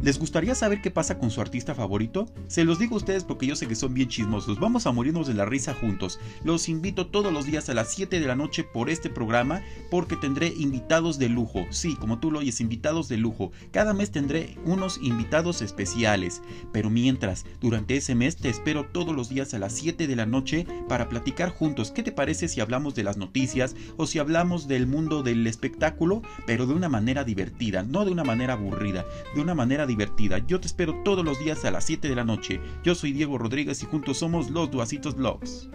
¿Les gustaría saber qué pasa con su artista favorito? Se los digo a ustedes porque yo sé que son bien chismosos. Vamos a morirnos de la risa juntos. Los invito todos los días a las 7 de la noche por este programa porque tendré invitados de lujo. Sí, como tú lo oyes, invitados de lujo. Cada mes tendré unos invitados especiales. Pero mientras, durante ese mes te espero todos los días a las 7 de la noche para platicar juntos. ¿Qué te parece si hablamos de las noticias o si hablamos del mundo del espectáculo, pero de una manera divertida, no de una manera aburrida, de una manera divertida. Yo te espero todos los días a las 7 de la noche. Yo soy Diego Rodríguez y juntos somos los Duacitos Vlogs.